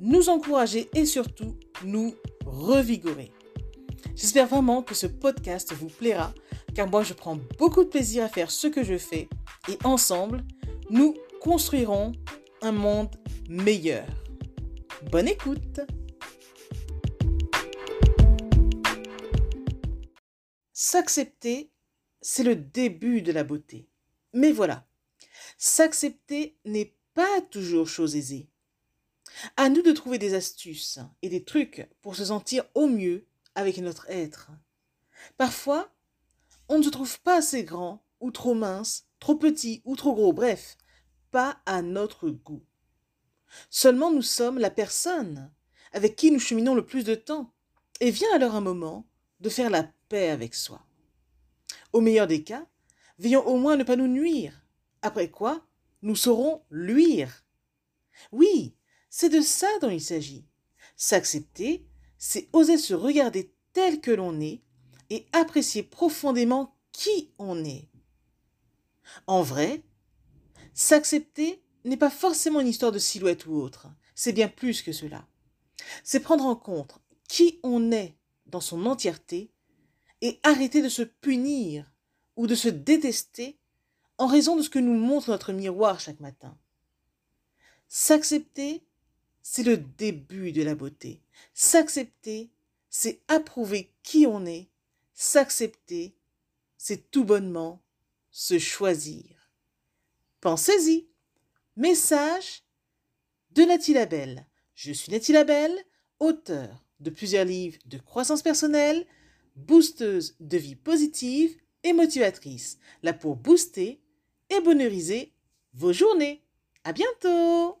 nous encourager et surtout nous revigorer. J'espère vraiment que ce podcast vous plaira car moi je prends beaucoup de plaisir à faire ce que je fais et ensemble, nous construirons un monde meilleur. Bonne écoute S'accepter, c'est le début de la beauté. Mais voilà, s'accepter n'est pas toujours chose aisée. À nous de trouver des astuces et des trucs pour se sentir au mieux avec notre être. Parfois, on ne se trouve pas assez grand ou trop mince, trop petit ou trop gros, bref, pas à notre goût. Seulement nous sommes la personne avec qui nous cheminons le plus de temps, et vient alors un moment de faire la paix avec soi. Au meilleur des cas, veillons au moins ne pas nous nuire, après quoi nous saurons luire. Oui, c'est de ça dont il s'agit. S'accepter, c'est oser se regarder tel que l'on est et apprécier profondément qui on est. En vrai, s'accepter n'est pas forcément une histoire de silhouette ou autre, c'est bien plus que cela. C'est prendre en compte qui on est dans son entièreté et arrêter de se punir ou de se détester en raison de ce que nous montre notre miroir chaque matin. S'accepter, c'est le début de la beauté. S'accepter, c'est approuver qui on est. S'accepter, c'est tout bonnement se choisir. Pensez-y. Message de Nathalie Labelle. Je suis Nathalie Labelle, auteur de plusieurs livres de croissance personnelle, boosteuse de vie positive et motivatrice, là pour booster et bonheuriser vos journées. À bientôt!